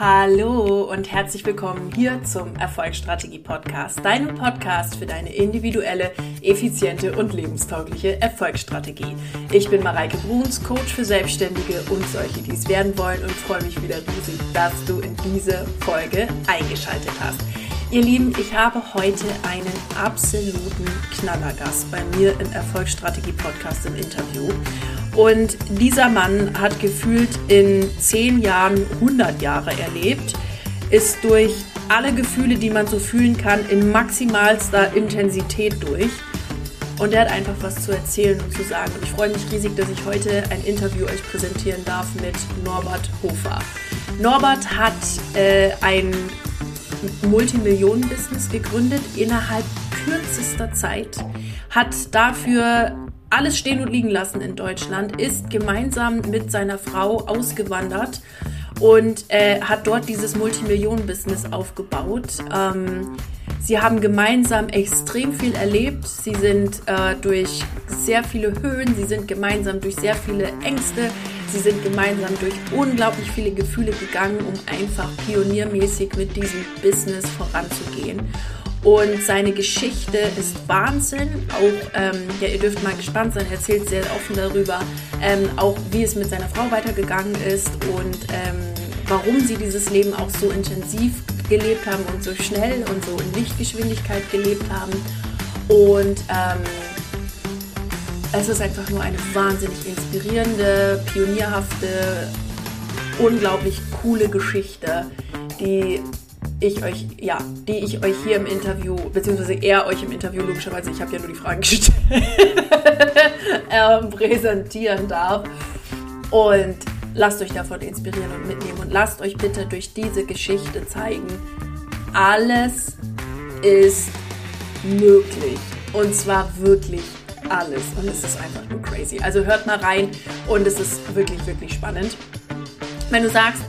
Hallo und herzlich willkommen hier zum Erfolgsstrategie Podcast, deinem Podcast für deine individuelle, effiziente und lebenstaugliche Erfolgsstrategie. Ich bin Mareike Bruns, Coach für Selbstständige und solche, die es werden wollen und freue mich wieder riesig, dass du in diese Folge eingeschaltet hast. Ihr Lieben, ich habe heute einen absoluten Knallergast bei mir im Erfolgsstrategie Podcast im Interview. Und dieser Mann hat gefühlt in zehn Jahren 100 Jahre erlebt, ist durch alle Gefühle, die man so fühlen kann, in maximalster Intensität durch. Und er hat einfach was zu erzählen und zu sagen. Und ich freue mich riesig, dass ich heute ein Interview euch präsentieren darf mit Norbert Hofer. Norbert hat äh, ein Multimillionen-Business gegründet innerhalb kürzester Zeit, hat dafür alles stehen und liegen lassen in Deutschland, ist gemeinsam mit seiner Frau ausgewandert und äh, hat dort dieses Multimillionen-Business aufgebaut. Ähm, sie haben gemeinsam extrem viel erlebt. Sie sind äh, durch sehr viele Höhen, sie sind gemeinsam durch sehr viele Ängste, sie sind gemeinsam durch unglaublich viele Gefühle gegangen, um einfach pioniermäßig mit diesem Business voranzugehen. Und seine Geschichte ist Wahnsinn. Auch, ähm, ja, ihr dürft mal gespannt sein, er erzählt sehr offen darüber, ähm, auch wie es mit seiner Frau weitergegangen ist und ähm, warum sie dieses Leben auch so intensiv gelebt haben und so schnell und so in Lichtgeschwindigkeit gelebt haben. Und ähm, es ist einfach nur eine wahnsinnig inspirierende, pionierhafte, unglaublich coole Geschichte, die ich euch, ja, die ich euch hier im Interview, beziehungsweise er euch im Interview, logischerweise, ich habe ja nur die Fragen gestellt, äh, präsentieren darf. Und lasst euch davon inspirieren und mitnehmen und lasst euch bitte durch diese Geschichte zeigen, alles ist möglich. Und zwar wirklich alles. Und es ist einfach nur crazy. Also hört mal rein und es ist wirklich, wirklich spannend. Wenn du sagst,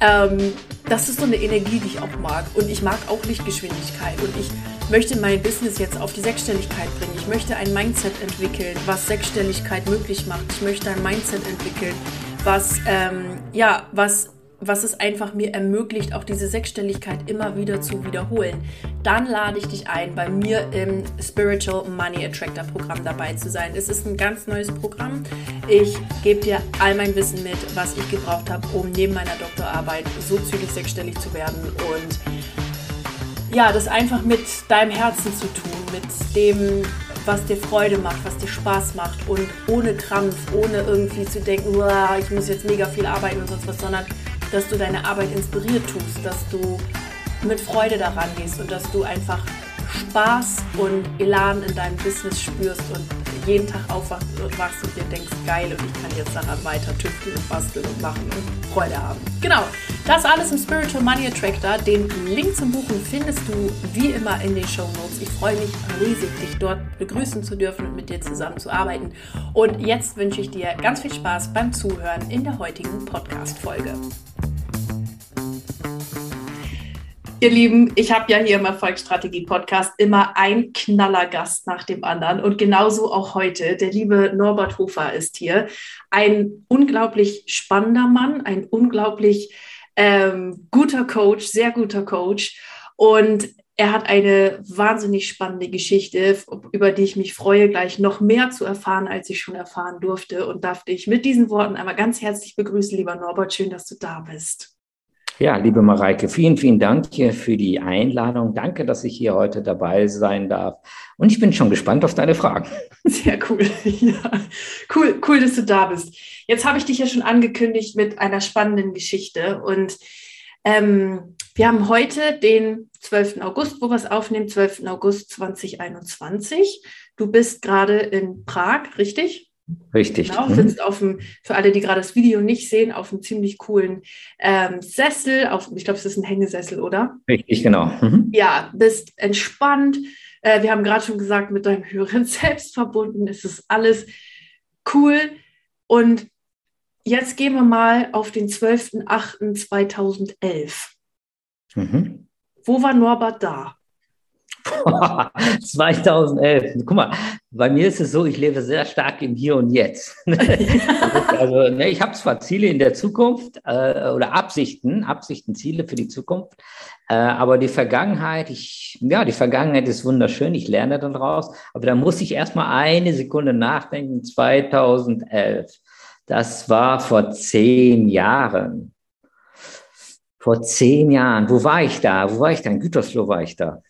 ähm, das ist so eine Energie, die ich auch mag. Und ich mag auch Lichtgeschwindigkeit. Und ich möchte mein Business jetzt auf die Sechsstelligkeit bringen. Ich möchte ein Mindset entwickeln, was Sechsstelligkeit möglich macht. Ich möchte ein Mindset entwickeln, was, ähm, ja, was was es einfach mir ermöglicht, auch diese Sechsstelligkeit immer wieder zu wiederholen, dann lade ich dich ein, bei mir im Spiritual Money Attractor Programm dabei zu sein. Es ist ein ganz neues Programm. Ich gebe dir all mein Wissen mit, was ich gebraucht habe, um neben meiner Doktorarbeit so zügig sechsstellig zu werden und ja, das einfach mit deinem Herzen zu tun, mit dem, was dir Freude macht, was dir Spaß macht und ohne Krampf, ohne irgendwie zu denken, ich muss jetzt mega viel arbeiten und sonst was, sondern dass du deine Arbeit inspiriert tust, dass du mit Freude daran gehst und dass du einfach Spaß und Elan in deinem Business spürst und jeden Tag aufwachst und dir denkst, geil, und ich kann jetzt daran weiter tüfteln und basteln und machen und Freude haben. Genau, das alles im Spiritual Money Attractor. Den Link zum Buchen findest du wie immer in den Show Notes. Ich freue mich riesig, dich dort begrüßen zu dürfen und mit dir zusammen zu arbeiten. Und jetzt wünsche ich dir ganz viel Spaß beim Zuhören in der heutigen Podcast-Folge. Ihr Lieben, ich habe ja hier im Erfolgsstrategie-Podcast immer ein Knallergast nach dem anderen und genauso auch heute. Der liebe Norbert Hofer ist hier. Ein unglaublich spannender Mann, ein unglaublich ähm, guter Coach, sehr guter Coach. Und er hat eine wahnsinnig spannende Geschichte, über die ich mich freue, gleich noch mehr zu erfahren, als ich schon erfahren durfte. Und darf dich mit diesen Worten einmal ganz herzlich begrüßen, lieber Norbert. Schön, dass du da bist. Ja, liebe Mareike, vielen, vielen Dank hier für die Einladung. Danke, dass ich hier heute dabei sein darf. Und ich bin schon gespannt auf deine Fragen. Sehr cool. Ja, cool, cool, dass du da bist. Jetzt habe ich dich ja schon angekündigt mit einer spannenden Geschichte. Und ähm, wir haben heute den 12. August, wo wir es aufnehmen, 12. August 2021. Du bist gerade in Prag, richtig? Richtig. Genau, mhm. sitzt auf dem, für alle, die gerade das Video nicht sehen, auf einem ziemlich coolen ähm, Sessel. Auf, ich glaube, es ist ein Hängesessel, oder? Richtig, genau. Mhm. Ja, bist entspannt. Äh, wir haben gerade schon gesagt, mit deinem höheren Selbst verbunden. Es ist alles cool. Und jetzt gehen wir mal auf den 12.08.2011. Mhm. Wo war Norbert da? 2011. Guck mal, bei mir ist es so, ich lebe sehr stark im Hier und Jetzt. also, ne, ich habe zwar Ziele in der Zukunft äh, oder Absichten, Absichten, Ziele für die Zukunft, äh, aber die Vergangenheit, ich, ja, die Vergangenheit ist wunderschön, ich lerne daraus, aber da muss ich erstmal eine Sekunde nachdenken. 2011, das war vor zehn Jahren. Vor zehn Jahren, wo war ich da? Wo war ich da? In Gütersloh war ich da.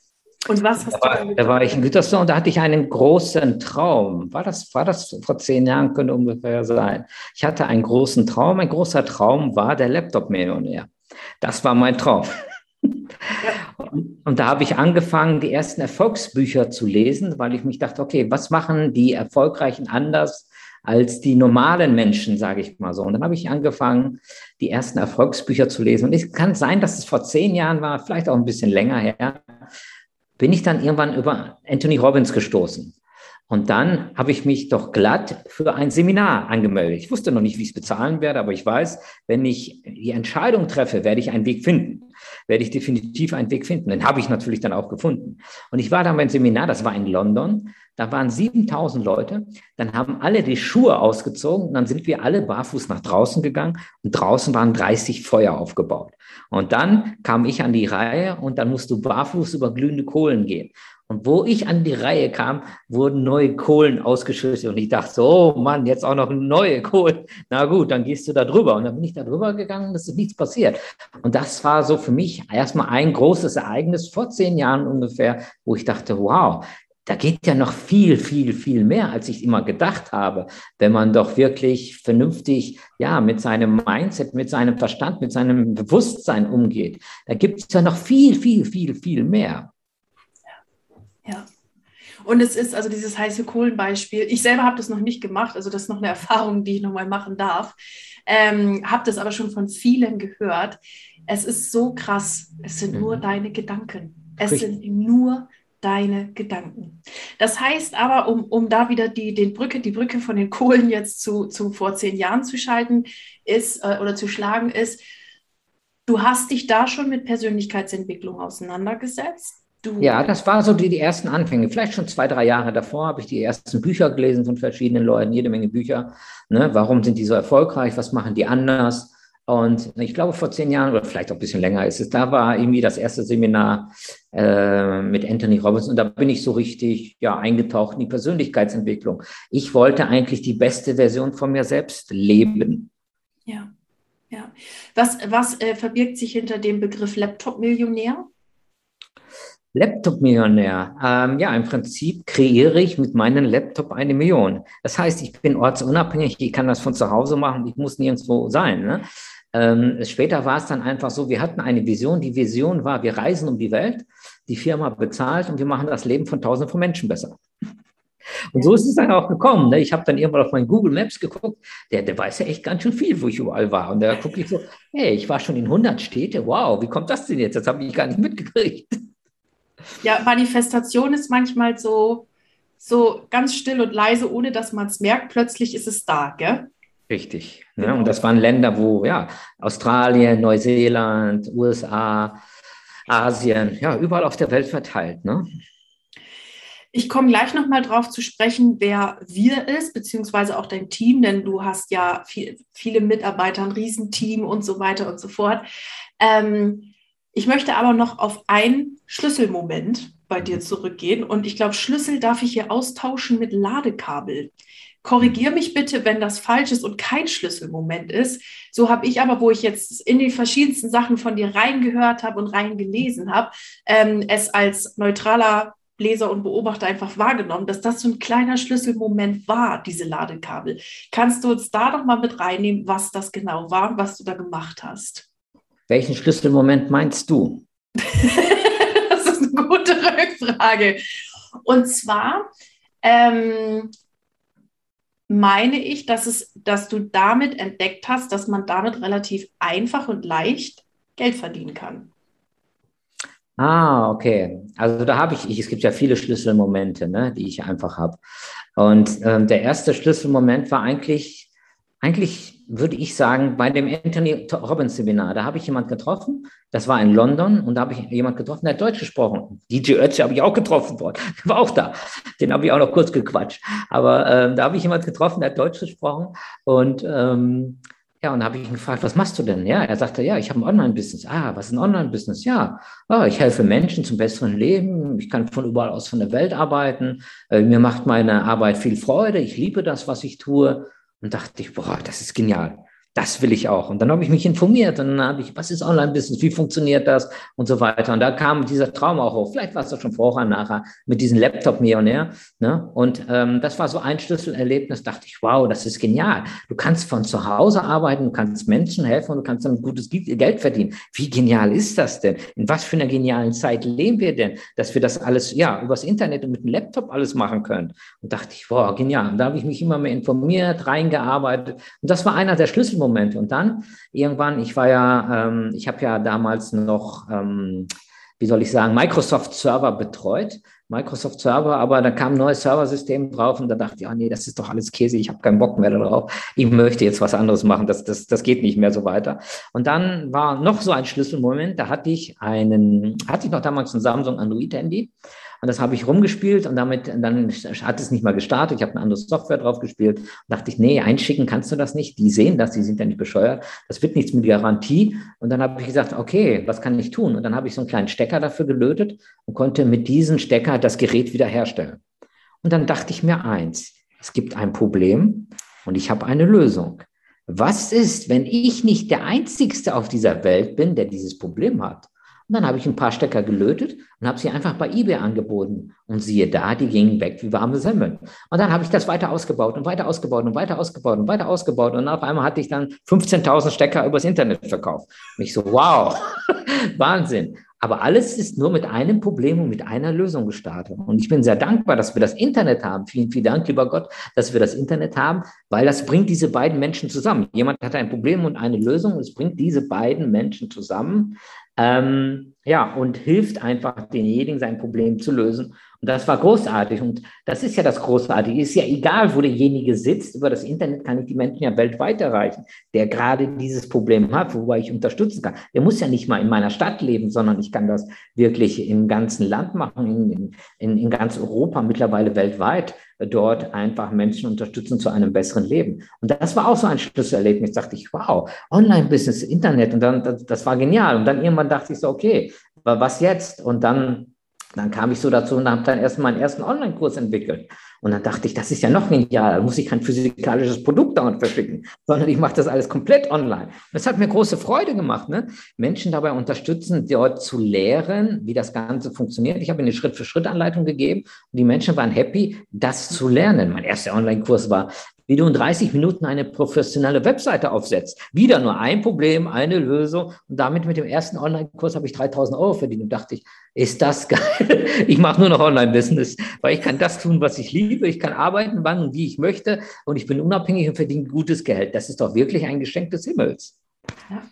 Und was hast da war, du da war ich in Gütersloh und da hatte ich einen großen Traum. War das, war das vor zehn Jahren, könnte ungefähr sein. Ich hatte einen großen Traum. Ein großer Traum war der Laptop-Millionär. Das war mein Traum. Ja. Und, und da habe ich angefangen, die ersten Erfolgsbücher zu lesen, weil ich mich dachte, okay, was machen die Erfolgreichen anders als die normalen Menschen, sage ich mal so. Und dann habe ich angefangen, die ersten Erfolgsbücher zu lesen. Und es kann sein, dass es vor zehn Jahren war, vielleicht auch ein bisschen länger her bin ich dann irgendwann über Anthony Robbins gestoßen. Und dann habe ich mich doch glatt für ein Seminar angemeldet. Ich wusste noch nicht, wie ich es bezahlen werde, aber ich weiß, wenn ich die Entscheidung treffe, werde ich einen Weg finden. Werde ich definitiv einen Weg finden. Den habe ich natürlich dann auch gefunden. Und ich war dann beim Seminar, das war in London. Da waren 7000 Leute. Dann haben alle die Schuhe ausgezogen und dann sind wir alle barfuß nach draußen gegangen und draußen waren 30 Feuer aufgebaut. Und dann kam ich an die Reihe und dann musst du barfuß über glühende Kohlen gehen. Und wo ich an die Reihe kam, wurden neue Kohlen ausgeschüttet. Und ich dachte so, oh Mann, jetzt auch noch neue Kohlen. Na gut, dann gehst du da drüber. Und dann bin ich da drüber gegangen und es ist nichts passiert. Und das war so für mich erstmal ein großes Ereignis vor zehn Jahren ungefähr, wo ich dachte, wow, da geht ja noch viel, viel, viel mehr, als ich immer gedacht habe, wenn man doch wirklich vernünftig, ja, mit seinem Mindset, mit seinem Verstand, mit seinem Bewusstsein umgeht. Da gibt es ja noch viel, viel, viel, viel mehr. Ja. Und es ist also dieses heiße Kohlenbeispiel. Ich selber habe das noch nicht gemacht, also das ist noch eine Erfahrung, die ich nochmal machen darf. Ähm, habe das aber schon von vielen gehört. Es ist so krass. Es sind mhm. nur deine Gedanken. Es Richtig. sind nur deine Gedanken. Das heißt aber, um, um da wieder die, den Brücke, die Brücke von den Kohlen jetzt zu, zu vor zehn Jahren zu schalten, ist äh, oder zu schlagen, ist, du hast dich da schon mit Persönlichkeitsentwicklung auseinandergesetzt. Du ja, das war so die, die ersten Anfänge. Vielleicht schon zwei, drei Jahre davor habe ich die ersten Bücher gelesen von verschiedenen Leuten, jede Menge Bücher. Ne? Warum sind die so erfolgreich? Was machen die anders? Und ich glaube, vor zehn Jahren oder vielleicht auch ein bisschen länger ist es, da war irgendwie das erste Seminar äh, mit Anthony Robbins und da bin ich so richtig ja, eingetaucht in die Persönlichkeitsentwicklung. Ich wollte eigentlich die beste Version von mir selbst leben. Ja, ja. Was, was äh, verbirgt sich hinter dem Begriff Laptop-Millionär? Laptop-Millionär. Ähm, ja, im Prinzip kreiere ich mit meinem Laptop eine Million. Das heißt, ich bin ortsunabhängig, ich kann das von zu Hause machen, ich muss nirgendwo sein. Ne? Ähm, später war es dann einfach so, wir hatten eine Vision. Die Vision war, wir reisen um die Welt, die Firma bezahlt und wir machen das Leben von tausenden von Menschen besser. Und so ist es dann auch gekommen. Ne? Ich habe dann irgendwann auf meinen Google Maps geguckt. Der, der weiß ja echt ganz schön viel, wo ich überall war. Und da gucke ich so, hey, ich war schon in 100 Städte. Wow, wie kommt das denn jetzt? Das habe ich gar nicht mitgekriegt. Ja, Manifestation ist manchmal so, so ganz still und leise, ohne dass man es merkt. Plötzlich ist es da, gell? Richtig. Genau. Ja, und das waren Länder, wo, ja, Australien, Neuseeland, USA, Asien, ja, überall auf der Welt verteilt. Ne? Ich komme gleich nochmal drauf zu sprechen, wer wir ist, beziehungsweise auch dein Team, denn du hast ja viel, viele Mitarbeiter, ein Riesenteam und so weiter und so fort. Ähm, ich möchte aber noch auf einen Schlüsselmoment bei dir zurückgehen und ich glaube, Schlüssel darf ich hier austauschen mit Ladekabel. Korrigier mich bitte, wenn das falsch ist und kein Schlüsselmoment ist. So habe ich aber, wo ich jetzt in die verschiedensten Sachen von dir reingehört habe und reingelesen habe, ähm, es als neutraler Leser und Beobachter einfach wahrgenommen, dass das so ein kleiner Schlüsselmoment war, diese Ladekabel. Kannst du uns da noch mal mit reinnehmen, was das genau war und was du da gemacht hast? Welchen Schlüsselmoment meinst du? das ist eine gute Rückfrage. Und zwar ähm, meine ich, dass, es, dass du damit entdeckt hast, dass man damit relativ einfach und leicht Geld verdienen kann. Ah, okay. Also da habe ich, ich, es gibt ja viele Schlüsselmomente, ne, die ich einfach habe. Und ähm, der erste Schlüsselmoment war eigentlich, eigentlich würde ich sagen, bei dem Anthony Robbins Seminar, da habe ich jemand getroffen, das war in London und da habe ich jemand getroffen, der hat Deutsch gesprochen. DJ Ötzi habe ich auch getroffen worden, war auch da. Den habe ich auch noch kurz gequatscht. Aber ähm, da habe ich jemand getroffen, der hat Deutsch gesprochen und ähm, ja, und da habe ich ihn gefragt, was machst du denn? Ja, er sagte, ja, ich habe ein Online-Business. Ah, was ist ein Online-Business? Ja, oh, ich helfe Menschen zum besseren Leben. Ich kann von überall aus von der Welt arbeiten. Äh, mir macht meine Arbeit viel Freude. Ich liebe das, was ich tue. Und dachte ich, boah, das ist genial das will ich auch. Und dann habe ich mich informiert und dann habe ich, was ist Online-Business, wie funktioniert das und so weiter. Und da kam dieser Traum auch hoch. Vielleicht war es doch schon vorher, nachher mit diesem Laptop-Millionär. Ne? Und ähm, das war so ein Schlüsselerlebnis, dachte ich, wow, das ist genial. Du kannst von zu Hause arbeiten, du kannst Menschen helfen und du kannst damit gutes Geld verdienen. Wie genial ist das denn? In was für einer genialen Zeit leben wir denn, dass wir das alles, ja, übers Internet und mit dem Laptop alles machen können? Und dachte ich, wow, genial. Und da habe ich mich immer mehr informiert, reingearbeitet. Und das war einer der Schlüssel Momente. Und dann irgendwann, ich war ja, ähm, ich habe ja damals noch, ähm, wie soll ich sagen, Microsoft Server betreut. Microsoft Server, aber da kam ein neues Serversystem drauf und da dachte ich, oh nee, das ist doch alles Käse, ich habe keinen Bock mehr darauf. Ich möchte jetzt was anderes machen, das, das, das geht nicht mehr so weiter. Und dann war noch so ein Schlüsselmoment, da hatte ich einen, hatte ich noch damals ein Samsung Android-Handy und das habe ich rumgespielt und damit, dann hat es nicht mal gestartet. Ich habe eine andere Software drauf gespielt und dachte ich, nee, einschicken kannst du das nicht. Die sehen das, die sind ja nicht bescheuert. Das wird nichts mit Garantie. Und dann habe ich gesagt, okay, was kann ich tun? Und dann habe ich so einen kleinen Stecker dafür gelötet und konnte mit diesem Stecker das Gerät wiederherstellen. Und dann dachte ich mir eins, es gibt ein Problem und ich habe eine Lösung. Was ist, wenn ich nicht der Einzigste auf dieser Welt bin, der dieses Problem hat? Und dann habe ich ein paar Stecker gelötet und habe sie einfach bei eBay angeboten. Und siehe da, die gingen weg wie warme Semmeln. Und dann habe ich das weiter ausgebaut und weiter ausgebaut und weiter ausgebaut und weiter ausgebaut. Und auf einmal hatte ich dann 15.000 Stecker übers Internet verkauft. Und ich so, wow, Wahnsinn. Aber alles ist nur mit einem Problem und mit einer Lösung gestartet. Und ich bin sehr dankbar, dass wir das Internet haben. Vielen, vielen Dank, lieber Gott, dass wir das Internet haben, weil das bringt diese beiden Menschen zusammen. Jemand hat ein Problem und eine Lösung es bringt diese beiden Menschen zusammen. Ähm, ja, und hilft einfach denjenigen, sein Problem zu lösen. Und das war großartig. Und das ist ja das Großartige. Ist ja egal, wo derjenige sitzt. Über das Internet kann ich die Menschen ja weltweit erreichen, der gerade dieses Problem hat, wobei ich unterstützen kann. Der muss ja nicht mal in meiner Stadt leben, sondern ich kann das wirklich im ganzen Land machen, in, in, in ganz Europa, mittlerweile weltweit, dort einfach Menschen unterstützen zu einem besseren Leben. Und das war auch so ein Schlüsselerlebnis. Da dachte ich, wow, Online-Business, Internet. Und dann, das, das war genial. Und dann irgendwann dachte ich so, okay, was jetzt? Und dann dann kam ich so dazu und habe dann erst meinen ersten Online-Kurs entwickelt. Und dann dachte ich, das ist ja noch genial. Da muss ich kein physikalisches Produkt dauernd verschicken, sondern ich mache das alles komplett online. Das hat mir große Freude gemacht, ne? Menschen dabei unterstützen, dort zu lehren, wie das Ganze funktioniert. Ich habe eine Schritt-für-Schritt-Anleitung gegeben und die Menschen waren happy, das zu lernen. Mein erster Online-Kurs war, wie du in 30 Minuten eine professionelle Webseite aufsetzt. Wieder nur ein Problem, eine Lösung. Und damit mit dem ersten Online-Kurs habe ich 3000 Euro verdient und dachte ich, ist das geil. Ich mache nur noch Online-Business, weil ich kann das tun, was ich liebe. Ich kann arbeiten, wann und wie ich möchte. Und ich bin unabhängig und verdiene gutes Geld. Das ist doch wirklich ein Geschenk des Himmels. Ja.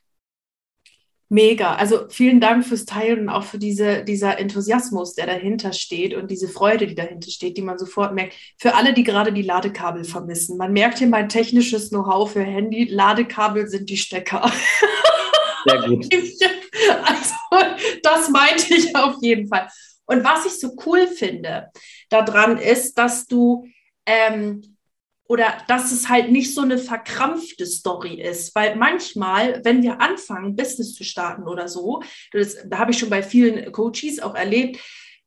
Mega. Also vielen Dank fürs Teilen und auch für diese, dieser Enthusiasmus, der dahinter steht und diese Freude, die dahinter steht, die man sofort merkt. Für alle, die gerade die Ladekabel vermissen. Man merkt hier mein technisches Know-how für Handy. Ladekabel sind die Stecker. Sehr gut. also, das meinte ich auf jeden Fall. Und was ich so cool finde daran ist, dass du ähm, oder dass es halt nicht so eine verkrampfte Story ist. Weil manchmal, wenn wir anfangen, Business zu starten oder so, das, da habe ich schon bei vielen Coaches auch erlebt,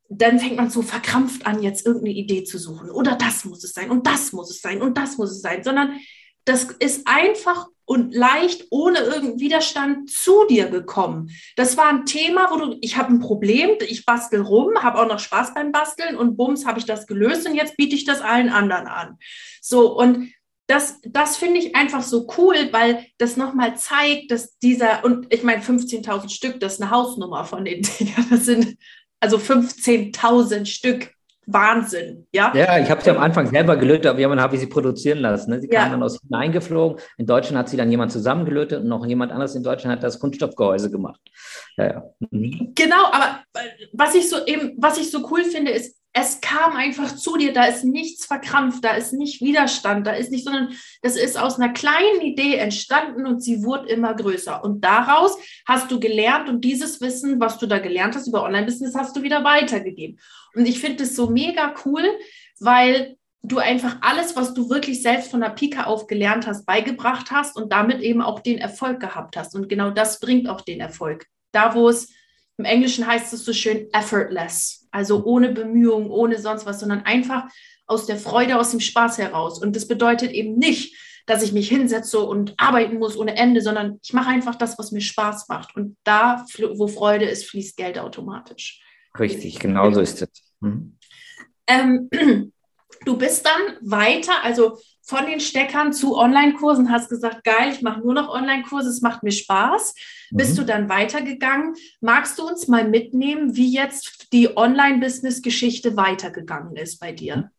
dann fängt man so verkrampft an, jetzt irgendeine Idee zu suchen. Oder das muss es sein und das muss es sein und das muss es sein, sondern das ist einfach und leicht ohne irgendeinen Widerstand zu dir gekommen. Das war ein Thema, wo du, ich habe ein Problem, ich bastel rum, habe auch noch Spaß beim Basteln und bums habe ich das gelöst und jetzt biete ich das allen anderen an. So und das, das finde ich einfach so cool, weil das nochmal zeigt, dass dieser, und ich meine 15.000 Stück, das ist eine Hausnummer von den Dingern, das sind also 15.000 Stück. Wahnsinn, ja. Ja, ich habe sie am Anfang selber gelötet, aber irgendwann habe ich sie produzieren lassen. Ne? Sie ja. kamen dann aus China eingeflogen. In Deutschland hat sie dann jemand zusammengelötet und noch jemand anderes in Deutschland hat das Kunststoffgehäuse gemacht. Ja, ja. Mhm. Genau, aber was ich so eben, was ich so cool finde, ist, es kam einfach zu dir, da ist nichts verkrampft, da ist nicht Widerstand, da ist nicht, sondern das ist aus einer kleinen Idee entstanden und sie wurde immer größer. Und daraus hast du gelernt und dieses Wissen, was du da gelernt hast über Online-Business, hast du wieder weitergegeben. Und ich finde es so mega cool, weil du einfach alles, was du wirklich selbst von der Pika auf gelernt hast, beigebracht hast und damit eben auch den Erfolg gehabt hast. Und genau das bringt auch den Erfolg. Da, wo es im Englischen heißt es so schön effortless, also ohne Bemühung, ohne sonst was, sondern einfach aus der Freude, aus dem Spaß heraus. Und das bedeutet eben nicht, dass ich mich hinsetze und arbeiten muss ohne Ende, sondern ich mache einfach das, was mir Spaß macht. Und da, wo Freude ist, fließt Geld automatisch. Richtig, genau so ist es. Mhm. Ähm, du bist dann weiter, also von den Steckern zu Online-Kursen, hast gesagt, geil, ich mache nur noch Online-Kurse, es macht mir Spaß. Mhm. Bist du dann weitergegangen? Magst du uns mal mitnehmen, wie jetzt die Online-Business-Geschichte weitergegangen ist bei dir?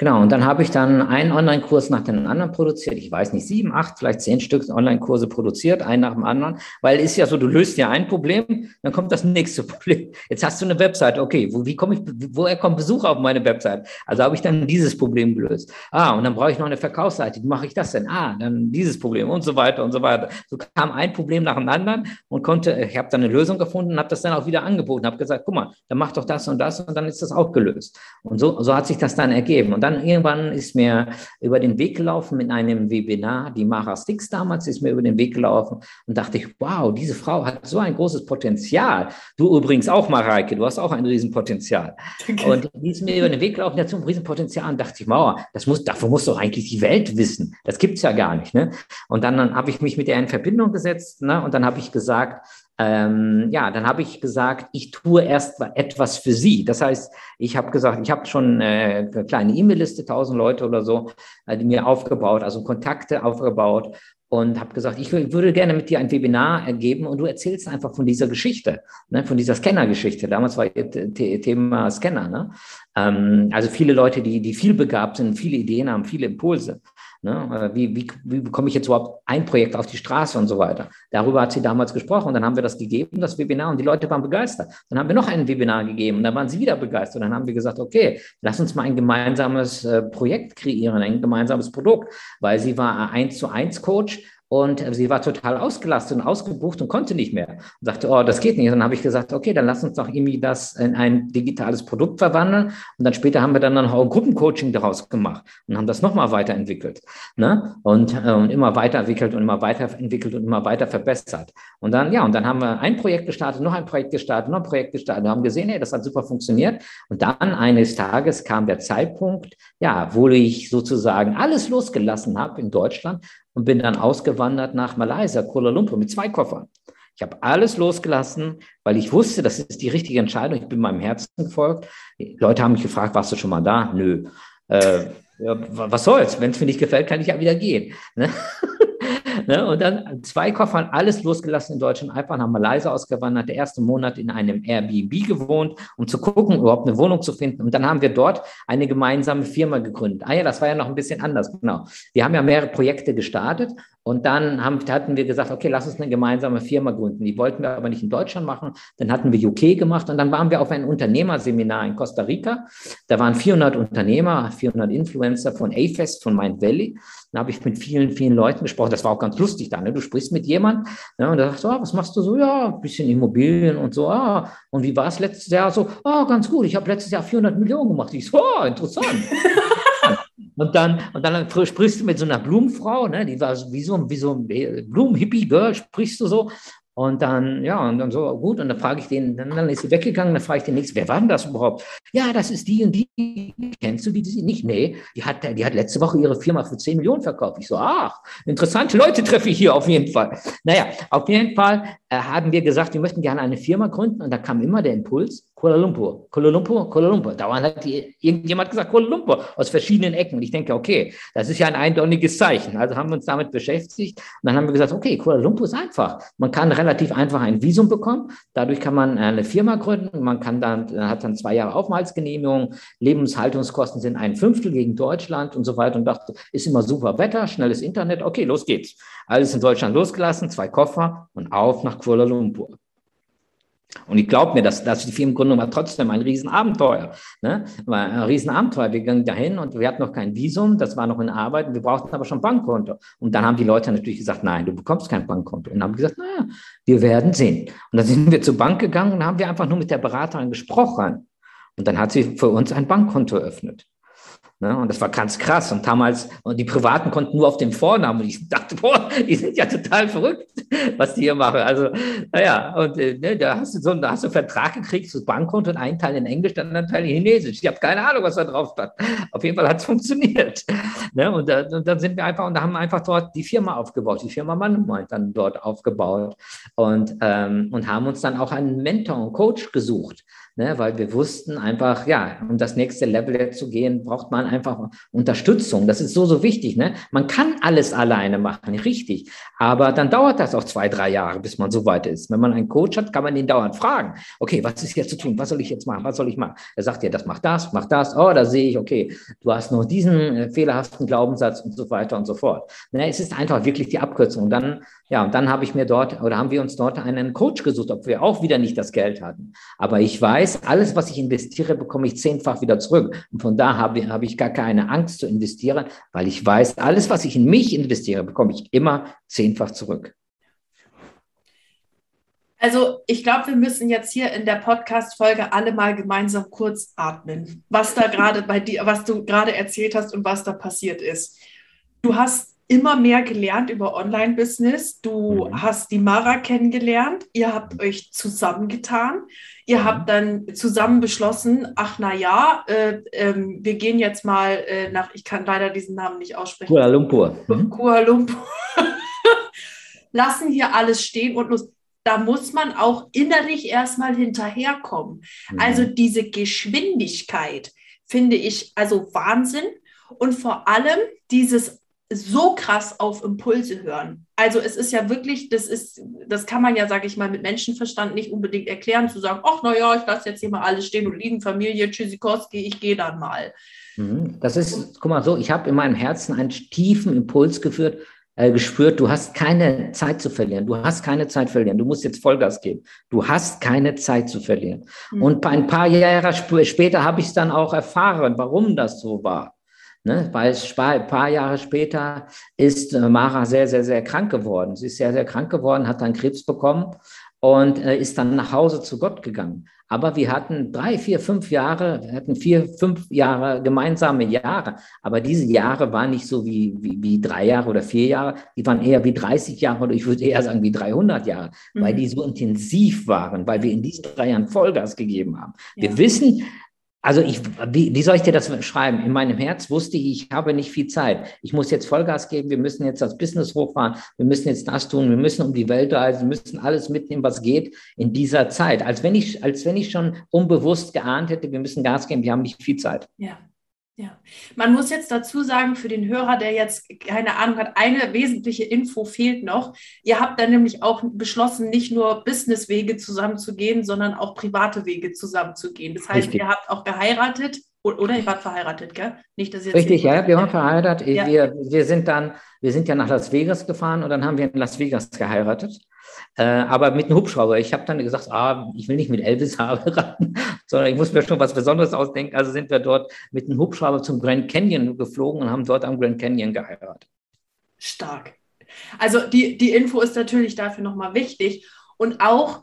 Genau, und dann habe ich dann einen Online-Kurs nach dem anderen produziert. Ich weiß nicht, sieben, acht, vielleicht zehn Stück Online-Kurse produziert, einen nach dem anderen. Weil ist ja so, du löst ja ein Problem, dann kommt das nächste Problem. Jetzt hast du eine Website, okay, wo, wie komme ich, woher kommt Besucher auf meine Website? Also habe ich dann dieses Problem gelöst. Ah, und dann brauche ich noch eine Verkaufsseite. Wie mache ich das denn? Ah, dann dieses Problem und so weiter und so weiter. So kam ein Problem nach dem anderen und konnte, ich habe dann eine Lösung gefunden und habe das dann auch wieder angeboten, habe gesagt, guck mal, dann mach doch das und das und dann ist das auch gelöst. Und so, so hat sich das dann ergeben. Und dann dann irgendwann ist mir über den Weg gelaufen mit einem Webinar, die Mara Stix damals ist mir über den Weg gelaufen und dachte ich, wow, diese Frau hat so ein großes Potenzial. Du übrigens auch, Mareike, du hast auch ein Riesenpotenzial. Okay. Und die ist mir über den Weg gelaufen, die hat so ein Riesenpotenzial und dachte ich, wow, das muss, davon muss doch eigentlich die Welt wissen. Das gibt es ja gar nicht. Ne? Und dann, dann habe ich mich mit ihr in Verbindung gesetzt ne? und dann habe ich gesagt, ähm, ja, dann habe ich gesagt, ich tue erst etwas für Sie. Das heißt, ich habe gesagt, ich habe schon äh, eine kleine E-Mail-Liste, 1000 Leute oder so, äh, die mir aufgebaut, also Kontakte aufgebaut und habe gesagt, ich würde gerne mit dir ein Webinar geben und du erzählst einfach von dieser Geschichte, ne, von dieser Scanner-Geschichte. Damals war Thema Scanner. Ne? Ähm, also viele Leute, die, die viel begabt sind, viele Ideen haben, viele Impulse. Ne? Wie, wie, wie bekomme ich jetzt überhaupt ein Projekt auf die Straße und so weiter? Darüber hat sie damals gesprochen und dann haben wir das gegeben, das Webinar, und die Leute waren begeistert. Dann haben wir noch ein Webinar gegeben und dann waren sie wieder begeistert. Und dann haben wir gesagt, okay, lass uns mal ein gemeinsames äh, Projekt kreieren, ein gemeinsames Produkt, weil sie war eins zu eins Coach und sie war total ausgelastet und ausgebucht und konnte nicht mehr. Und sagte, oh, das geht nicht. Und dann habe ich gesagt, okay, dann lass uns doch irgendwie das in ein digitales Produkt verwandeln. Und dann später haben wir dann noch ein Gruppencoaching daraus gemacht und haben das nochmal weiterentwickelt. Ne? Und, äh, und immer weiterentwickelt und immer weiterentwickelt und immer weiter verbessert. Und dann, ja, und dann haben wir ein Projekt gestartet, noch ein Projekt gestartet, noch ein Projekt gestartet und haben gesehen, hey, das hat super funktioniert. Und dann eines Tages kam der Zeitpunkt, ja, wo ich sozusagen alles losgelassen habe in Deutschland und bin dann ausgewandert nach Malaysia, Kuala Lumpur mit zwei Koffern. Ich habe alles losgelassen, weil ich wusste, das ist die richtige Entscheidung. Ich bin meinem Herzen gefolgt. Die Leute haben mich gefragt, warst du schon mal da? Nö. Äh, ja, was soll's? Wenn es mir nicht gefällt, kann ich ja wieder gehen. Ne? Ne? Und dann zwei Koffern, alles losgelassen in Deutschland, einfach nach Malaysia ausgewandert, der erste Monat in einem Airbnb gewohnt, um zu gucken, überhaupt eine Wohnung zu finden. Und dann haben wir dort eine gemeinsame Firma gegründet. Ah ja, das war ja noch ein bisschen anders, genau. Wir haben ja mehrere Projekte gestartet und dann haben, hatten wir gesagt, okay, lass uns eine gemeinsame Firma gründen. Die wollten wir aber nicht in Deutschland machen. Dann hatten wir UK gemacht und dann waren wir auf ein Unternehmerseminar in Costa Rica. Da waren 400 Unternehmer, 400 Influencer von AFES, von Mind Valley. Dann habe ich mit vielen, vielen Leuten gesprochen. Das war auch ganz lustig da. Ne? Du sprichst mit jemandem ne? und da sagst du, oh, was machst du so? Ja, ein bisschen Immobilien und so. Ah, und wie war es letztes Jahr? So, oh, ganz gut. Ich habe letztes Jahr 400 Millionen gemacht. Ich so, oh, interessant. Und dann, und dann sprichst du mit so einer Blumenfrau, ne, die war wie so, wie so ein Blumen-Hippie-Girl, sprichst du so. Und dann, ja, und dann so, gut, und dann frage ich den, dann, dann ist sie weggegangen, dann frage ich den nächsten, wer war denn das überhaupt? Ja, das ist die und die. Kennst du die? die nicht? Nee, die hat, die hat letzte Woche ihre Firma für 10 Millionen verkauft. Ich so, ach, interessante Leute treffe ich hier auf jeden Fall. Naja, auf jeden Fall äh, haben wir gesagt, wir möchten gerne eine Firma gründen und da kam immer der Impuls, Kuala Lumpur, Kuala Lumpur, Kuala Lumpur. Dauernd hat die, irgendjemand gesagt Kuala Lumpur aus verschiedenen Ecken. Und ich denke, okay, das ist ja ein eindeutiges Zeichen. Also haben wir uns damit beschäftigt. Und dann haben wir gesagt, okay, Kuala Lumpur ist einfach. Man kann relativ einfach ein Visum bekommen. Dadurch kann man eine Firma gründen. Man kann dann, hat dann zwei Jahre Aufenthaltsgenehmigung. Lebenshaltungskosten sind ein Fünftel gegen Deutschland und so weiter. Und dachte, ist immer super Wetter, schnelles Internet. Okay, los geht's. Alles in Deutschland losgelassen, zwei Koffer und auf nach Kuala Lumpur. Und ich glaube mir, dass, dass die Firmengründung war trotzdem ein Riesenabenteuer. Ne? War ein Riesenabenteuer. Wir gingen dahin und wir hatten noch kein Visum, das war noch in Arbeit, wir brauchten aber schon Bankkonto. Und dann haben die Leute natürlich gesagt, nein, du bekommst kein Bankkonto. Und dann haben gesagt, naja, wir werden sehen. Und dann sind wir zur Bank gegangen und haben wir einfach nur mit der Beraterin gesprochen. Und dann hat sie für uns ein Bankkonto eröffnet. Ne? Und das war ganz krass. Und damals, und die Privaten konnten nur auf den Vornamen. Und ich dachte, boah, die sind ja total verrückt, was die hier machen. Also, naja, und äh, ne, da hast du so da hast du einen Vertrag gekriegt, so Bankkonto und einen Teil in Englisch, dann einen Teil in Chinesisch. Ich habe keine Ahnung, was da drauf stand. Auf jeden Fall hat es funktioniert. Ne? Und, da, und, dann sind wir einfach, und da haben wir einfach dort die Firma aufgebaut, die Firma Mannemann dann dort aufgebaut und, ähm, und haben uns dann auch einen Mentor, einen Coach gesucht ne, weil wir wussten einfach, ja, um das nächste Level zu gehen, braucht man einfach Unterstützung. Das ist so, so wichtig. Ne? Man kann alles alleine machen, richtig. Aber dann dauert das auch zwei, drei Jahre, bis man so weit ist. Wenn man einen Coach hat, kann man ihn dauernd fragen, okay, was ist jetzt zu tun? Was soll ich jetzt machen? Was soll ich machen? Er sagt dir, das macht das, macht das. Oh, da sehe ich, okay, du hast nur diesen äh, fehlerhaften Glaubenssatz und so weiter und so fort. Ne, es ist einfach wirklich die Abkürzung. Und dann, ja, und dann habe ich mir dort oder haben wir uns dort einen Coach gesucht, ob wir auch wieder nicht das Geld hatten. Aber ich weiß, weiß, alles, was ich investiere, bekomme ich zehnfach wieder zurück. Und von da habe, habe ich gar keine Angst zu investieren, weil ich weiß, alles, was ich in mich investiere, bekomme ich immer zehnfach zurück. Also ich glaube, wir müssen jetzt hier in der Podcast-Folge alle mal gemeinsam kurz atmen, was da gerade bei dir, was du gerade erzählt hast und was da passiert ist. Du hast immer mehr gelernt über Online-Business. Du mhm. hast die Mara kennengelernt. Ihr habt euch zusammengetan. Ihr mhm. habt dann zusammen beschlossen, ach na ja, äh, äh, wir gehen jetzt mal äh, nach, ich kann leider diesen Namen nicht aussprechen. Kuala Lumpur. Mhm. Kuala Lumpur. Lassen hier alles stehen und los. Da muss man auch innerlich erstmal hinterherkommen. Mhm. Also diese Geschwindigkeit finde ich also Wahnsinn. Und vor allem dieses so krass auf Impulse hören. Also es ist ja wirklich, das ist, das kann man ja, sage ich mal, mit Menschenverstand nicht unbedingt erklären, zu sagen, ach naja, ich lasse jetzt hier mal alles stehen und liegen, Familie, Tschüssikowski, ich gehe dann mal. Mhm. Das ist, guck mal so, ich habe in meinem Herzen einen tiefen Impuls geführt, äh, gespürt, du hast keine Zeit zu verlieren, du hast keine Zeit zu verlieren, du musst jetzt Vollgas geben, du hast keine Zeit zu verlieren. Mhm. Und ein paar Jahre sp später habe ich es dann auch erfahren, warum das so war. Ne? Weil ein paar Jahre später ist äh, Mara sehr, sehr, sehr krank geworden. Sie ist sehr, sehr krank geworden, hat dann Krebs bekommen und äh, ist dann nach Hause zu Gott gegangen. Aber wir hatten drei, vier, fünf Jahre, wir hatten vier, fünf Jahre gemeinsame Jahre. Aber diese Jahre waren nicht so wie, wie, wie drei Jahre oder vier Jahre, die waren eher wie 30 Jahre oder ich würde eher sagen wie 300 Jahre, mhm. weil die so intensiv waren, weil wir in diesen drei Jahren Vollgas gegeben haben. Ja. Wir wissen, also ich, wie, wie soll ich dir das schreiben? In meinem Herz wusste ich, ich habe nicht viel Zeit. Ich muss jetzt Vollgas geben, wir müssen jetzt das Business hochfahren, wir müssen jetzt das tun, wir müssen um die Welt reisen, wir müssen alles mitnehmen, was geht in dieser Zeit. Als wenn ich, als wenn ich schon unbewusst geahnt hätte, wir müssen Gas geben, wir haben nicht viel Zeit. Ja. Ja, man muss jetzt dazu sagen, für den Hörer, der jetzt keine Ahnung hat, eine wesentliche Info fehlt noch. Ihr habt dann nämlich auch beschlossen, nicht nur Businesswege zusammenzugehen, sondern auch private Wege zusammenzugehen. Das heißt, Richtig. ihr habt auch geheiratet oder ihr wart verheiratet, gell? Nicht, dass ihr Richtig, ja, wir waren verheiratet. Ja. Wir, wir, sind dann, wir sind ja nach Las Vegas gefahren und dann haben wir in Las Vegas geheiratet. Äh, aber mit einem Hubschrauber. Ich habe dann gesagt, ah, ich will nicht mit Elvis heiraten, sondern ich muss mir schon was Besonderes ausdenken. Also sind wir dort mit einem Hubschrauber zum Grand Canyon geflogen und haben dort am Grand Canyon geheiratet. Stark. Also die, die Info ist natürlich dafür nochmal wichtig. Und auch,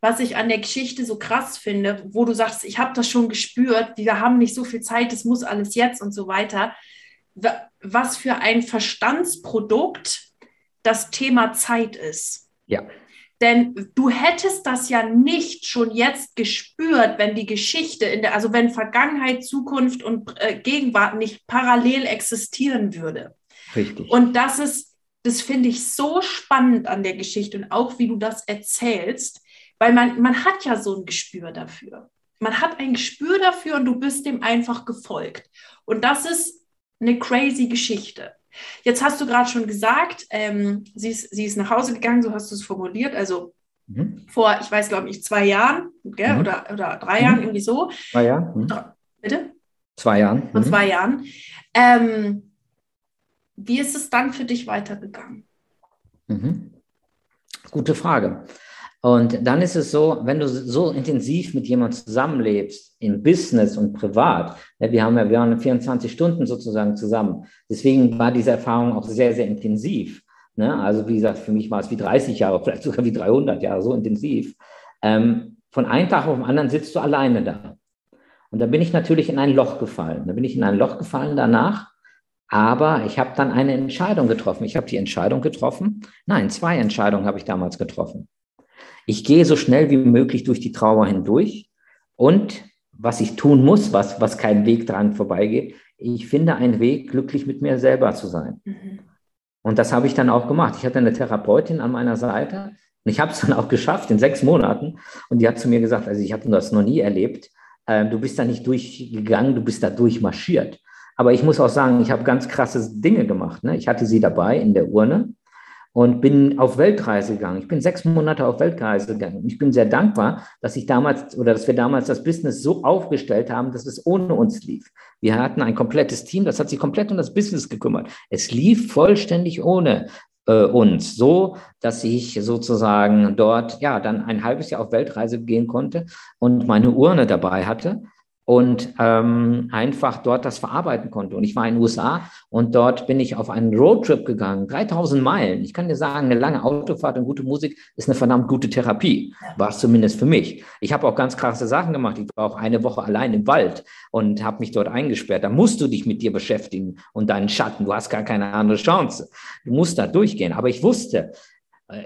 was ich an der Geschichte so krass finde, wo du sagst, ich habe das schon gespürt, wir haben nicht so viel Zeit, es muss alles jetzt und so weiter. Was für ein Verstandsprodukt das Thema Zeit ist. Ja. Denn du hättest das ja nicht schon jetzt gespürt, wenn die Geschichte in der, also wenn Vergangenheit, Zukunft und äh, Gegenwart nicht parallel existieren würde. Richtig. Und das ist, das finde ich so spannend an der Geschichte und auch wie du das erzählst, weil man, man hat ja so ein Gespür dafür. Man hat ein Gespür dafür und du bist dem einfach gefolgt. Und das ist eine crazy Geschichte. Jetzt hast du gerade schon gesagt, ähm, sie, ist, sie ist nach Hause gegangen, so hast du es formuliert, also mhm. vor, ich weiß, glaube ich, zwei Jahren gell? Mhm. Oder, oder drei mhm. Jahren, irgendwie so. Zwei Jahre. Mhm. Bitte? Zwei Jahren. Vor mhm. zwei Jahren. Ähm, wie ist es dann für dich weitergegangen? Mhm. Gute Frage. Und dann ist es so, wenn du so intensiv mit jemandem zusammenlebst, in Business und privat, ja, wir haben ja, wir waren 24 Stunden sozusagen zusammen. Deswegen war diese Erfahrung auch sehr, sehr intensiv. Ne? Also wie gesagt, für mich war es wie 30 Jahre, vielleicht sogar wie 300 Jahre, so intensiv. Ähm, von einem Tag auf den anderen sitzt du alleine da. Und da bin ich natürlich in ein Loch gefallen. Da bin ich in ein Loch gefallen danach. Aber ich habe dann eine Entscheidung getroffen. Ich habe die Entscheidung getroffen. Nein, zwei Entscheidungen habe ich damals getroffen. Ich gehe so schnell wie möglich durch die Trauer hindurch und was ich tun muss, was, was kein Weg dran vorbeigeht, ich finde einen Weg, glücklich mit mir selber zu sein. Mhm. Und das habe ich dann auch gemacht. Ich hatte eine Therapeutin an meiner Seite und ich habe es dann auch geschafft in sechs Monaten. Und die hat zu mir gesagt, also ich habe das noch nie erlebt, äh, du bist da nicht durchgegangen, du bist da durchmarschiert. Aber ich muss auch sagen, ich habe ganz krasse Dinge gemacht. Ne? Ich hatte sie dabei in der Urne und bin auf Weltreise gegangen. Ich bin sechs Monate auf Weltreise gegangen. Ich bin sehr dankbar, dass ich damals oder dass wir damals das Business so aufgestellt haben, dass es ohne uns lief. Wir hatten ein komplettes Team, das hat sich komplett um das Business gekümmert. Es lief vollständig ohne äh, uns, so dass ich sozusagen dort ja dann ein halbes Jahr auf Weltreise gehen konnte und meine Urne dabei hatte und ähm, einfach dort das verarbeiten konnte. Und ich war in den USA und dort bin ich auf einen Roadtrip gegangen, 3000 Meilen. Ich kann dir sagen, eine lange Autofahrt und gute Musik ist eine verdammt gute Therapie, war es zumindest für mich. Ich habe auch ganz krasse Sachen gemacht. Ich war auch eine Woche allein im Wald und habe mich dort eingesperrt. Da musst du dich mit dir beschäftigen und deinen Schatten. Du hast gar keine andere Chance. Du musst da durchgehen. Aber ich wusste,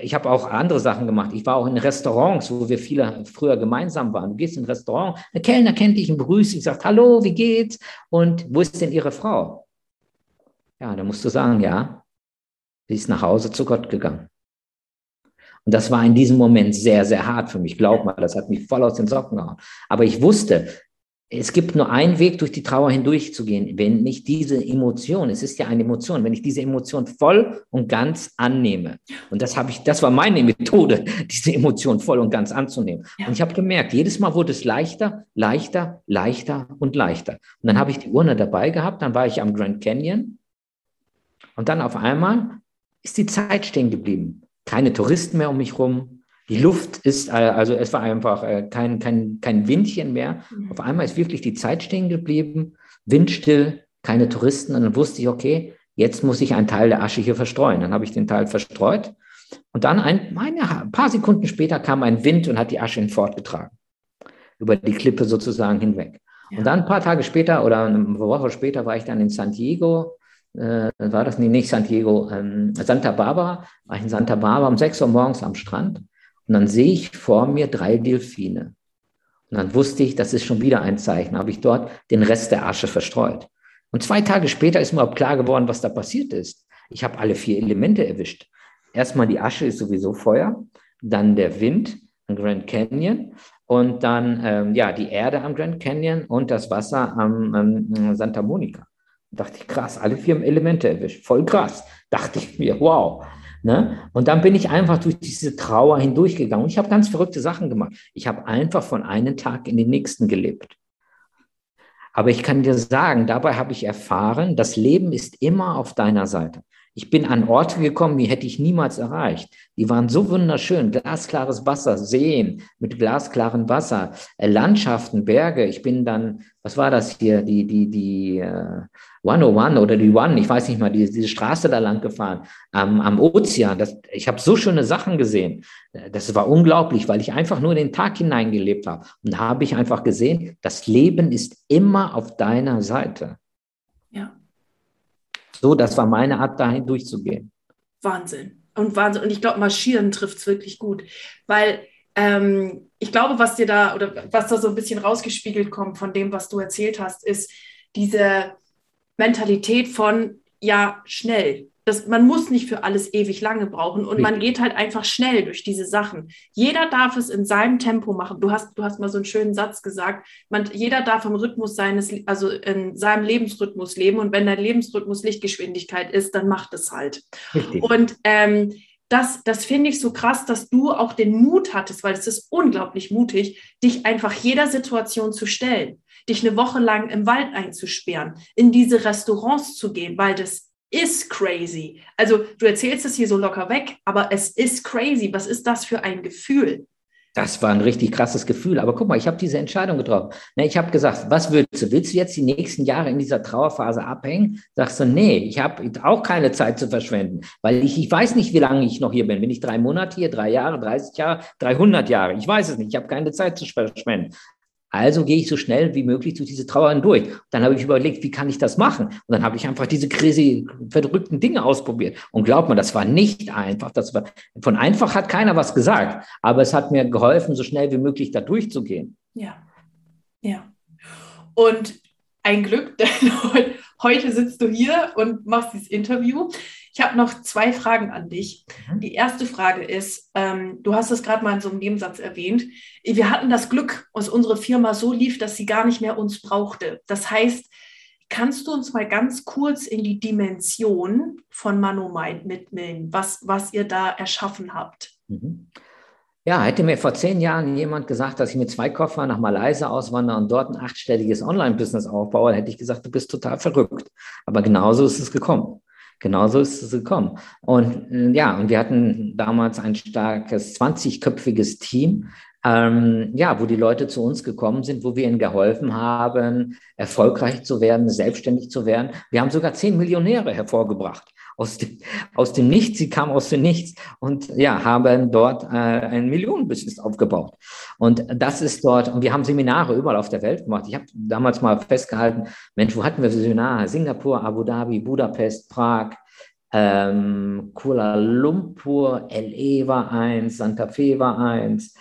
ich habe auch andere Sachen gemacht. Ich war auch in Restaurants, wo wir viele früher gemeinsam waren. Du gehst in ein Restaurant, der Kellner kennt dich und begrüßt dich, sagt, hallo, wie geht's? Und wo ist denn Ihre Frau? Ja, dann musst du sagen, ja, sie ist nach Hause zu Gott gegangen. Und das war in diesem Moment sehr, sehr hart für mich. Glaub mal, das hat mich voll aus den Socken gehauen. Aber ich wusste, es gibt nur einen Weg, durch die Trauer hindurchzugehen, wenn ich diese Emotion, es ist ja eine Emotion, wenn ich diese Emotion voll und ganz annehme. Und das habe ich, das war meine Methode, diese Emotion voll und ganz anzunehmen. Ja. Und ich habe gemerkt, jedes Mal wurde es leichter, leichter, leichter und leichter. Und dann habe ich die Urne dabei gehabt, dann war ich am Grand Canyon. Und dann auf einmal ist die Zeit stehen geblieben. Keine Touristen mehr um mich rum, die Luft ist, äh, also es war einfach äh, kein, kein, kein Windchen mehr. Mhm. Auf einmal ist wirklich die Zeit stehen geblieben, windstill, keine Touristen. Und dann wusste ich, okay, jetzt muss ich einen Teil der Asche hier verstreuen. Dann habe ich den Teil verstreut. Und dann ein, ein paar Sekunden später kam ein Wind und hat die Asche fortgetragen. Über die Klippe sozusagen hinweg. Ja. Und dann ein paar Tage später oder eine Woche später war ich dann in San Diego. Äh, war das nicht San Diego, ähm, Santa Barbara, war ich in Santa Barbara um 6 Uhr morgens am Strand. Und dann sehe ich vor mir drei Delfine. Und dann wusste ich, das ist schon wieder ein Zeichen. Habe ich dort den Rest der Asche verstreut. Und zwei Tage später ist mir auch klar geworden, was da passiert ist. Ich habe alle vier Elemente erwischt. Erstmal die Asche ist sowieso Feuer, dann der Wind am Grand Canyon und dann ähm, ja die Erde am Grand Canyon und das Wasser am, am Santa Monica. Da dachte ich, krass, alle vier Elemente erwischt. Voll krass. Dachte ich mir, wow. Ne? Und dann bin ich einfach durch diese Trauer hindurchgegangen. Und ich habe ganz verrückte Sachen gemacht. Ich habe einfach von einem Tag in den nächsten gelebt. Aber ich kann dir sagen, dabei habe ich erfahren, das Leben ist immer auf deiner Seite. Ich bin an Orte gekommen, die hätte ich niemals erreicht. Die waren so wunderschön. Glasklares Wasser, Seen mit glasklarem Wasser, äh, Landschaften, Berge. Ich bin dann, was war das hier, die, die, die äh, 101 oder die One, ich weiß nicht mal, die, diese Straße da lang gefahren, am, am Ozean. Das, ich habe so schöne Sachen gesehen. Das war unglaublich, weil ich einfach nur in den Tag hineingelebt habe. Und da habe ich einfach gesehen, das Leben ist immer auf deiner Seite. Ja. So, das war meine Art, dahin durchzugehen. Wahnsinn. Und Wahnsinn. Und ich glaube, marschieren trifft es wirklich gut. Weil ähm, ich glaube, was dir da oder was da so ein bisschen rausgespiegelt kommt von dem, was du erzählt hast, ist diese Mentalität von ja schnell. Das, man muss nicht für alles ewig lange brauchen und man geht halt einfach schnell durch diese Sachen. Jeder darf es in seinem Tempo machen. Du hast, du hast mal so einen schönen Satz gesagt. Man, jeder darf im Rhythmus seines, also in seinem Lebensrhythmus leben und wenn dein Lebensrhythmus Lichtgeschwindigkeit ist, dann macht es halt. Richtig. Und ähm, das, das finde ich so krass, dass du auch den Mut hattest, weil es ist unglaublich mutig, dich einfach jeder Situation zu stellen dich eine Woche lang im Wald einzusperren, in diese Restaurants zu gehen, weil das ist crazy. Also du erzählst es hier so locker weg, aber es ist crazy. Was ist das für ein Gefühl? Das war ein richtig krasses Gefühl. Aber guck mal, ich habe diese Entscheidung getroffen. Ne, ich habe gesagt, was willst du? Willst du jetzt die nächsten Jahre in dieser Trauerphase abhängen? Sagst du, nee, ich habe auch keine Zeit zu verschwenden, weil ich, ich weiß nicht, wie lange ich noch hier bin. Bin ich drei Monate hier, drei Jahre, 30 Jahre, 300 Jahre? Ich weiß es nicht. Ich habe keine Zeit zu verschwenden. Also gehe ich so schnell wie möglich durch diese Trauer hindurch. Dann habe ich überlegt, wie kann ich das machen? Und dann habe ich einfach diese crazy, verrückten Dinge ausprobiert. Und glaubt mir, das war nicht einfach. Das war, von einfach hat keiner was gesagt. Aber es hat mir geholfen, so schnell wie möglich da durchzugehen. Ja. Ja. Und ein Glück, denn heute sitzt du hier und machst dieses Interview. Ich habe noch zwei Fragen an dich. Mhm. Die erste Frage ist, ähm, du hast es gerade mal in so einem Nebensatz erwähnt, wir hatten das Glück, dass unsere Firma so lief, dass sie gar nicht mehr uns brauchte. Das heißt, kannst du uns mal ganz kurz in die Dimension von Manomind mitnehmen, was, was ihr da erschaffen habt? Mhm. Ja, hätte mir vor zehn Jahren jemand gesagt, dass ich mit zwei Koffern nach Malaysia auswandere und dort ein achtstelliges Online-Business aufbaue, hätte ich gesagt, du bist total verrückt. Aber genauso ist es gekommen. Genauso ist es gekommen. Und äh, ja, und wir hatten damals ein starkes 20-köpfiges Team, ähm, ja, wo die Leute zu uns gekommen sind, wo wir ihnen geholfen haben, erfolgreich zu werden, selbstständig zu werden. Wir haben sogar zehn Millionäre hervorgebracht aus dem, aus dem Nichts. Sie kamen aus dem Nichts und ja, haben dort äh, ein Millionenbusiness aufgebaut. Und das ist dort, und wir haben Seminare überall auf der Welt gemacht. Ich habe damals mal festgehalten, Mensch, wo hatten wir Seminare? Singapur, Abu Dhabi, Budapest, Prag, ähm, Kuala Lumpur, LE war eins, Santa Fe war eins,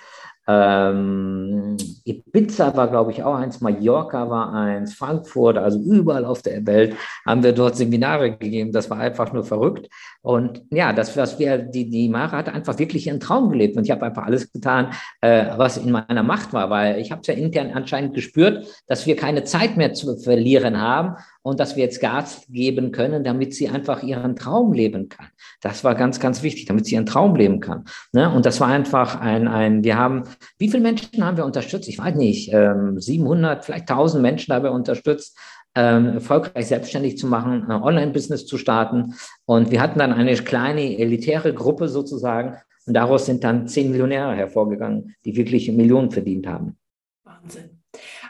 ähm, Ibiza war, glaube ich, auch eins, Mallorca war eins, Frankfurt, also überall auf der Welt haben wir dort Seminare gegeben. Das war einfach nur verrückt. Und ja, das, was wir, die, die Mara hat einfach wirklich ihren Traum gelebt. Und ich habe einfach alles getan, äh, was in meiner Macht war, weil ich habe es ja intern anscheinend gespürt, dass wir keine Zeit mehr zu verlieren haben und dass wir jetzt Gas geben können, damit sie einfach ihren Traum leben kann. Das war ganz, ganz wichtig, damit sie ihren Traum leben kann. Ne? Und das war einfach ein, ein, wir haben, wie viele Menschen haben wir unterstützt? Ich weiß nicht, 700, ähm, vielleicht 1000 Menschen dabei unterstützt, ähm, erfolgreich selbstständig zu machen, ein Online-Business zu starten. Und wir hatten dann eine kleine elitäre Gruppe sozusagen. Und daraus sind dann zehn Millionäre hervorgegangen, die wirklich Millionen verdient haben. Wahnsinn.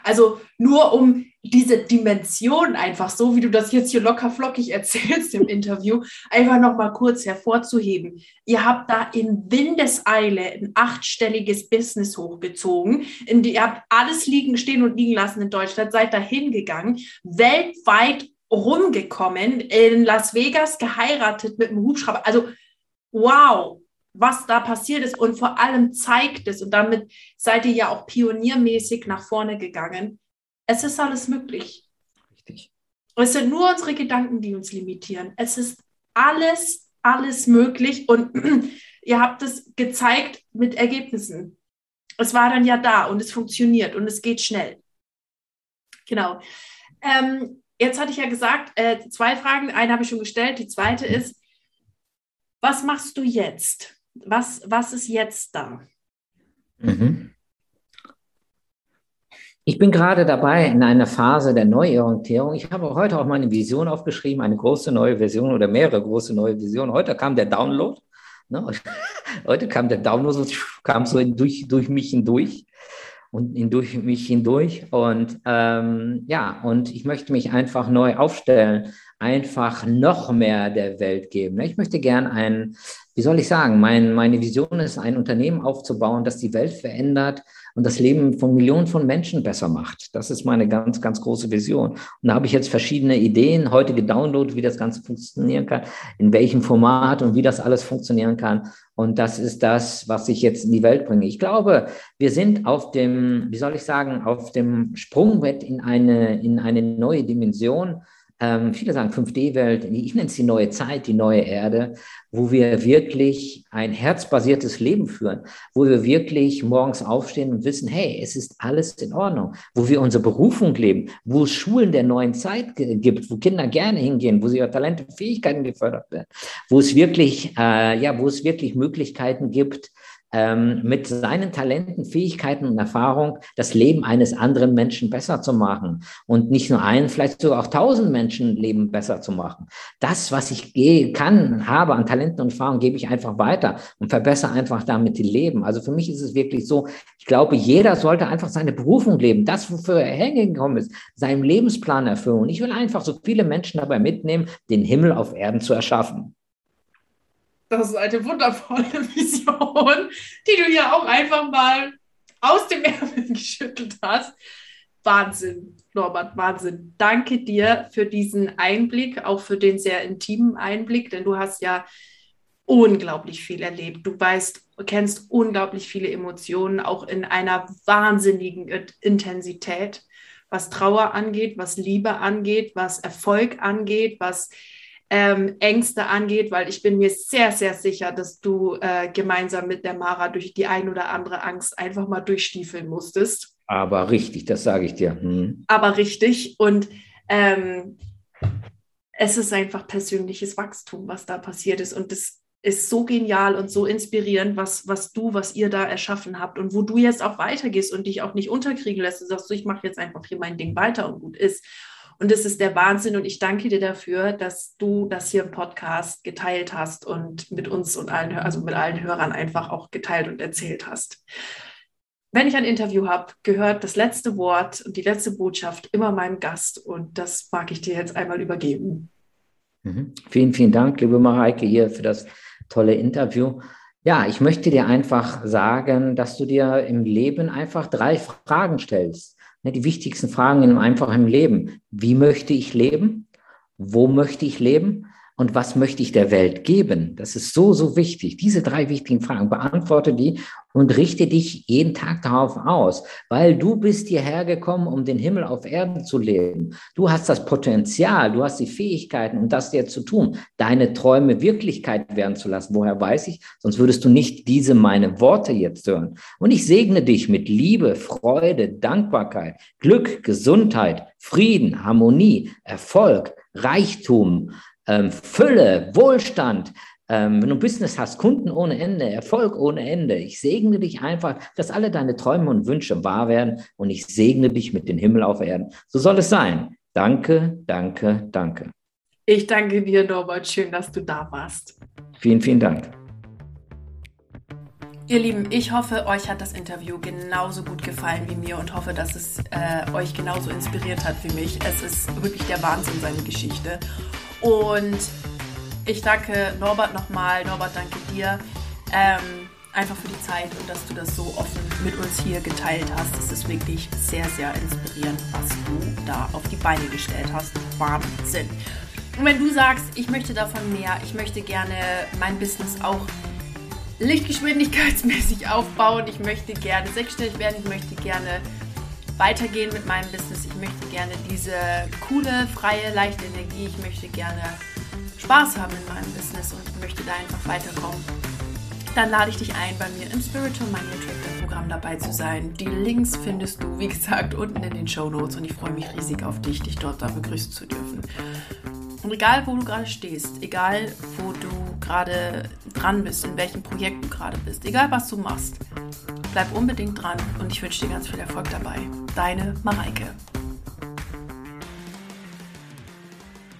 Also nur um diese Dimension einfach so, wie du das jetzt hier locker flockig erzählst im Interview, einfach nochmal kurz hervorzuheben. Ihr habt da in Windeseile ein achtstelliges Business hochgezogen. In die, ihr habt alles liegen, stehen und liegen lassen in Deutschland, seid da hingegangen, weltweit rumgekommen, in Las Vegas geheiratet mit einem Hubschrauber. Also wow, was da passiert ist und vor allem zeigt es, und damit seid ihr ja auch pioniermäßig nach vorne gegangen, es ist alles möglich. Richtig. Es sind nur unsere Gedanken, die uns limitieren. Es ist alles, alles möglich und ihr habt es gezeigt mit Ergebnissen. Es war dann ja da und es funktioniert und es geht schnell. Genau. Ähm, jetzt hatte ich ja gesagt, äh, zwei Fragen. Eine habe ich schon gestellt. Die zweite ist, was machst du jetzt? Was, was ist jetzt da? Mhm. Ich bin gerade dabei in einer Phase der Neuorientierung. Ich habe heute auch meine Vision aufgeschrieben, eine große neue Version oder mehrere große neue Visionen. Heute kam der Download. Ne? Heute kam der Download, kam so durch, durch mich hindurch und durch mich hindurch. Und ähm, ja, und ich möchte mich einfach neu aufstellen, einfach noch mehr der Welt geben. Ich möchte gern ein, wie soll ich sagen, mein, meine Vision ist, ein Unternehmen aufzubauen, das die Welt verändert und das Leben von Millionen von Menschen besser macht. Das ist meine ganz, ganz große Vision. Und da habe ich jetzt verschiedene Ideen heute gedownloadet, wie das Ganze funktionieren kann, in welchem Format und wie das alles funktionieren kann. Und das ist das, was ich jetzt in die Welt bringe. Ich glaube, wir sind auf dem, wie soll ich sagen, auf dem Sprungbrett in eine, in eine neue Dimension ähm, viele sagen 5D-Welt, ich nenne es die neue Zeit, die neue Erde, wo wir wirklich ein herzbasiertes Leben führen, wo wir wirklich morgens aufstehen und wissen, hey, es ist alles in Ordnung, wo wir unsere Berufung leben, wo es Schulen der neuen Zeit gibt, wo Kinder gerne hingehen, wo sie ihre Talente und Fähigkeiten gefördert werden, wo es wirklich, äh, ja, wo es wirklich Möglichkeiten gibt, ähm, mit seinen Talenten, Fähigkeiten und Erfahrung das Leben eines anderen Menschen besser zu machen und nicht nur einen, vielleicht sogar auch tausend Menschen Leben besser zu machen. Das, was ich kann, habe an Talenten und Erfahrungen, gebe ich einfach weiter und verbessere einfach damit die Leben. Also für mich ist es wirklich so, ich glaube, jeder sollte einfach seine Berufung leben, das, wofür er hingekommen ist, seinen Lebensplan erfüllen. Und ich will einfach so viele Menschen dabei mitnehmen, den Himmel auf Erden zu erschaffen. Das ist eine wundervolle Vision, die du hier auch einfach mal aus dem Ärmel geschüttelt hast. Wahnsinn, Norbert, Wahnsinn. Danke dir für diesen Einblick, auch für den sehr intimen Einblick, denn du hast ja unglaublich viel erlebt. Du weißt, kennst unglaublich viele Emotionen, auch in einer wahnsinnigen Intensität, was Trauer angeht, was Liebe angeht, was Erfolg angeht, was ähm, Ängste angeht, weil ich bin mir sehr, sehr sicher, dass du äh, gemeinsam mit der Mara durch die ein oder andere Angst einfach mal durchstiefeln musstest. Aber richtig, das sage ich dir. Hm. Aber richtig. Und ähm, es ist einfach persönliches Wachstum, was da passiert ist. Und das ist so genial und so inspirierend, was, was du, was ihr da erschaffen habt und wo du jetzt auch weitergehst und dich auch nicht unterkriegen lässt und sagst, so, ich mache jetzt einfach hier mein Ding weiter und gut ist. Und das ist der Wahnsinn. Und ich danke dir dafür, dass du das hier im Podcast geteilt hast und mit uns und allen, also mit allen Hörern einfach auch geteilt und erzählt hast. Wenn ich ein Interview habe, gehört das letzte Wort und die letzte Botschaft immer meinem Gast. Und das mag ich dir jetzt einmal übergeben. Mhm. Vielen, vielen Dank, liebe Mareike, hier für das tolle Interview. Ja, ich möchte dir einfach sagen, dass du dir im Leben einfach drei Fragen stellst. Ne, die wichtigsten Fragen in einem einfachen Leben. Wie möchte ich leben? Wo möchte ich leben? Und was möchte ich der Welt geben? Das ist so, so wichtig. Diese drei wichtigen Fragen, beantworte die und richte dich jeden Tag darauf aus, weil du bist hierher gekommen, um den Himmel auf Erden zu leben. Du hast das Potenzial, du hast die Fähigkeiten, um das dir zu tun, deine Träume Wirklichkeit werden zu lassen. Woher weiß ich? Sonst würdest du nicht diese meine Worte jetzt hören. Und ich segne dich mit Liebe, Freude, Dankbarkeit, Glück, Gesundheit, Frieden, Harmonie, Erfolg, Reichtum, ähm, Fülle, Wohlstand, ähm, wenn du Business hast, Kunden ohne Ende, Erfolg ohne Ende. Ich segne dich einfach, dass alle deine Träume und Wünsche wahr werden und ich segne dich mit dem Himmel auf Erden. So soll es sein. Danke, danke, danke. Ich danke dir, Norbert. Schön, dass du da warst. Vielen, vielen Dank. Ihr Lieben, ich hoffe, euch hat das Interview genauso gut gefallen wie mir und hoffe, dass es äh, euch genauso inspiriert hat wie mich. Es ist wirklich der Wahnsinn, seine Geschichte. Und ich danke Norbert nochmal. Norbert, danke dir. Ähm, einfach für die Zeit und dass du das so offen mit uns hier geteilt hast. Es ist wirklich sehr, sehr inspirierend, was du da auf die Beine gestellt hast. Wahnsinn. Und wenn du sagst, ich möchte davon mehr, ich möchte gerne mein Business auch lichtgeschwindigkeitsmäßig aufbauen, ich möchte gerne sechsstellig werden, ich möchte gerne weitergehen mit meinem Business. Ich möchte gerne diese coole, freie, leichte Energie. Ich möchte gerne Spaß haben in meinem Business und ich möchte da einfach weiterkommen. Dann lade ich dich ein, bei mir im Spiritual Money Attractor Programm dabei zu sein. Die Links findest du, wie gesagt, unten in den Show Notes und ich freue mich riesig auf dich, dich dort da begrüßen zu dürfen. Und egal, wo du gerade stehst, egal, wo du gerade dran bist, in welchem Projekt du gerade bist, egal, was du machst, bleib unbedingt dran und ich wünsche dir ganz viel Erfolg dabei. Deine Mareike.